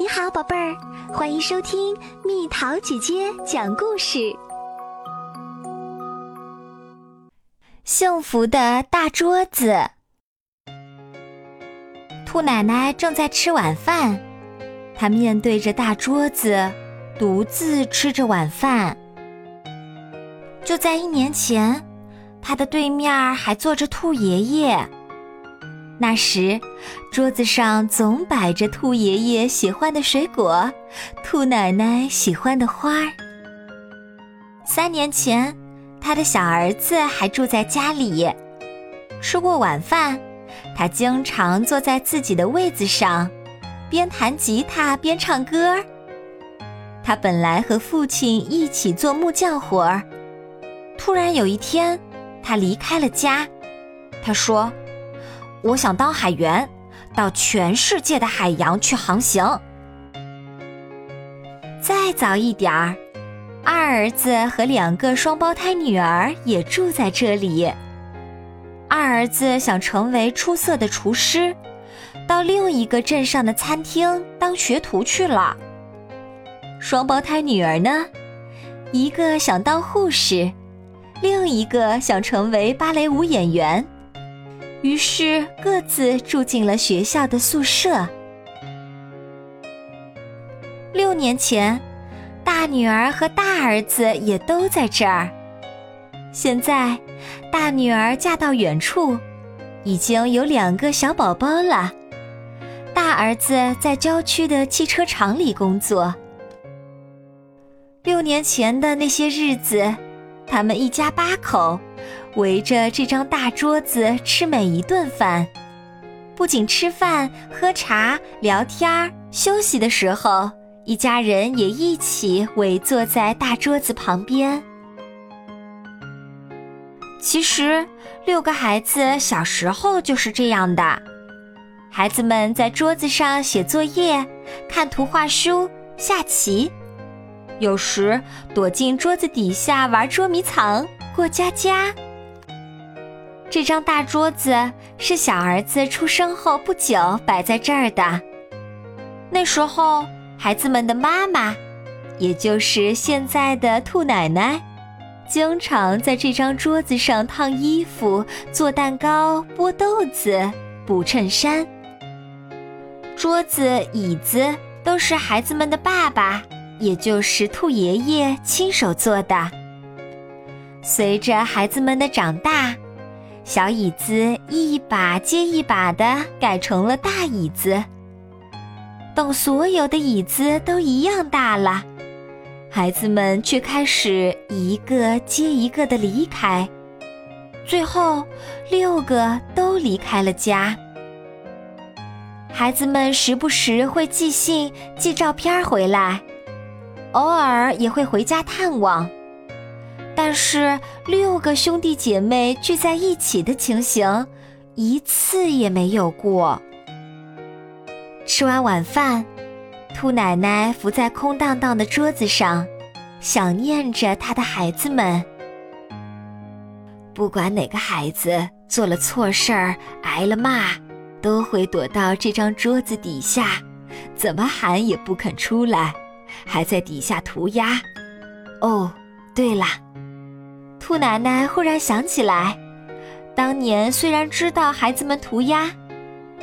你好，宝贝儿，欢迎收听蜜桃姐姐讲故事。幸福的大桌子，兔奶奶正在吃晚饭，她面对着大桌子，独自吃着晚饭。就在一年前，她的对面还坐着兔爷爷。那时，桌子上总摆着兔爷爷喜欢的水果，兔奶奶喜欢的花儿。三年前，他的小儿子还住在家里。吃过晚饭，他经常坐在自己的位子上，边弹吉他边唱歌。他本来和父亲一起做木匠活儿，突然有一天，他离开了家。他说。我想当海员，到全世界的海洋去航行。再早一点儿，二儿子和两个双胞胎女儿也住在这里。二儿子想成为出色的厨师，到另一个镇上的餐厅当学徒去了。双胞胎女儿呢，一个想当护士，另一个想成为芭蕾舞演员。于是各自住进了学校的宿舍。六年前，大女儿和大儿子也都在这儿。现在，大女儿嫁到远处，已经有两个小宝宝了。大儿子在郊区的汽车厂里工作。六年前的那些日子，他们一家八口。围着这张大桌子吃每一顿饭，不仅吃饭、喝茶、聊天、休息的时候，一家人也一起围坐在大桌子旁边。其实，六个孩子小时候就是这样的：孩子们在桌子上写作业、看图画书、下棋，有时躲进桌子底下玩捉迷藏、过家家。这张大桌子是小儿子出生后不久摆在这儿的。那时候，孩子们的妈妈，也就是现在的兔奶奶，经常在这张桌子上烫衣服、做蛋糕、剥豆子、补衬衫。桌子、椅子都是孩子们的爸爸，也就是兔爷爷亲手做的。随着孩子们的长大。小椅子一把接一把的改成了大椅子。等所有的椅子都一样大了，孩子们却开始一个接一个的离开，最后六个都离开了家。孩子们时不时会寄信、寄照片回来，偶尔也会回家探望。但是六个兄弟姐妹聚在一起的情形，一次也没有过。吃完晚饭，兔奶奶伏在空荡荡的桌子上，想念着她的孩子们。不管哪个孩子做了错事儿，挨了骂，都会躲到这张桌子底下，怎么喊也不肯出来，还在底下涂鸦。哦，对了。兔奶奶忽然想起来，当年虽然知道孩子们涂鸦，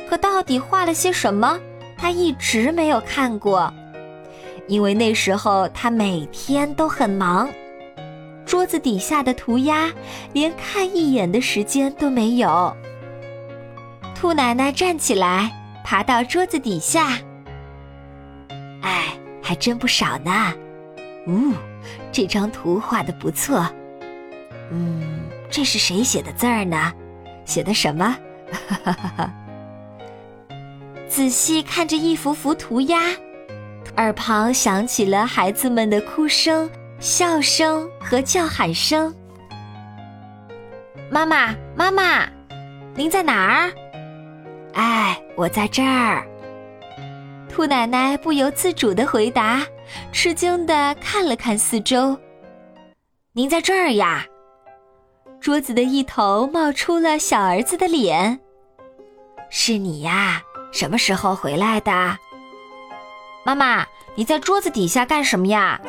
可到底画了些什么，她一直没有看过，因为那时候她每天都很忙，桌子底下的涂鸦连看一眼的时间都没有。兔奶奶站起来，爬到桌子底下，哎，还真不少呢。呜，这张图画的不错。嗯，这是谁写的字儿呢？写的什么？仔细看着一幅幅涂鸦，耳旁响起了孩子们的哭声、笑声和叫喊声。妈妈，妈妈，您在哪儿？哎，我在这儿。兔奶奶不由自主的回答，吃惊的看了看四周。您在这儿呀？桌子的一头冒出了小儿子的脸。是你呀？什么时候回来的？妈妈，你在桌子底下干什么呀？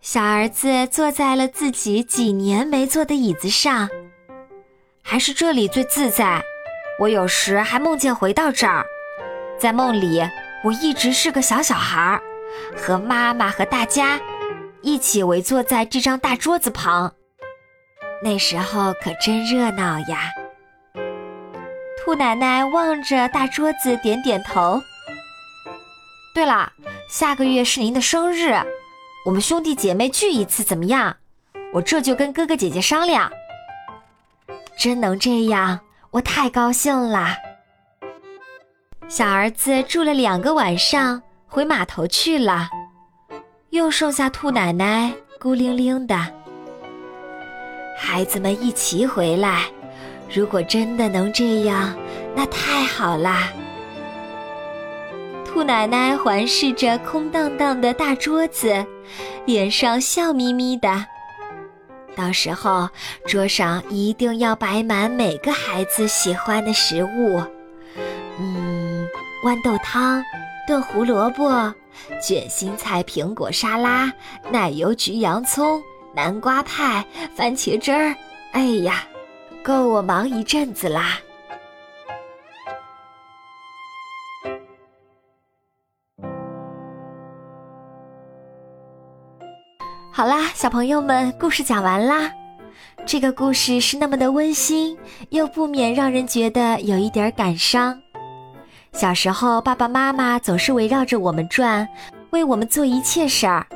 小儿子坐在了自己几年没坐的椅子上，还是这里最自在。我有时还梦见回到这儿，在梦里我一直是个小小孩，和妈妈和大家一起围坐在这张大桌子旁。那时候可真热闹呀！兔奶奶望着大桌子，点点头。对了，下个月是您的生日。我们兄弟姐妹聚一次怎么样？我这就跟哥哥姐姐商量。真能这样，我太高兴了。小儿子住了两个晚上，回码头去了，又剩下兔奶奶孤零零的。孩子们一起回来，如果真的能这样，那太好啦。兔奶奶环视着空荡荡的大桌子，脸上笑眯眯的。到时候桌上一定要摆满每个孩子喜欢的食物，嗯，豌豆汤、炖胡萝卜、卷心菜苹果沙拉、奶油焗洋葱、南瓜派、番茄汁儿。哎呀，够我忙一阵子啦！好啦，小朋友们，故事讲完啦。这个故事是那么的温馨，又不免让人觉得有一点感伤。小时候，爸爸妈妈总是围绕着我们转，为我们做一切事儿，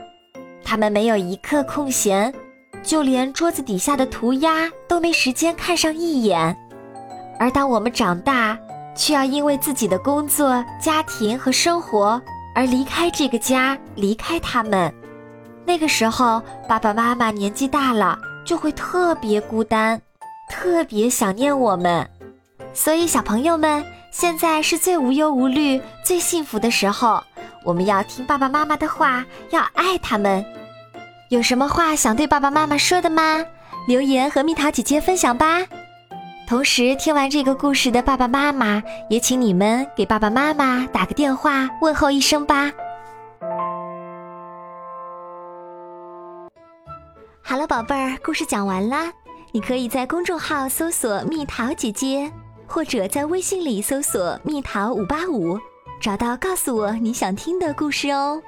他们没有一刻空闲，就连桌子底下的涂鸦都没时间看上一眼。而当我们长大，却要因为自己的工作、家庭和生活而离开这个家，离开他们。那个时候，爸爸妈妈年纪大了，就会特别孤单，特别想念我们。所以，小朋友们，现在是最无忧无虑、最幸福的时候。我们要听爸爸妈妈的话，要爱他们。有什么话想对爸爸妈妈说的吗？留言和蜜桃姐姐分享吧。同时，听完这个故事的爸爸妈妈，也请你们给爸爸妈妈打个电话问候一声吧。好了，宝贝儿，故事讲完啦。你可以在公众号搜索“蜜桃姐姐”，或者在微信里搜索“蜜桃五八五”，找到告诉我你想听的故事哦。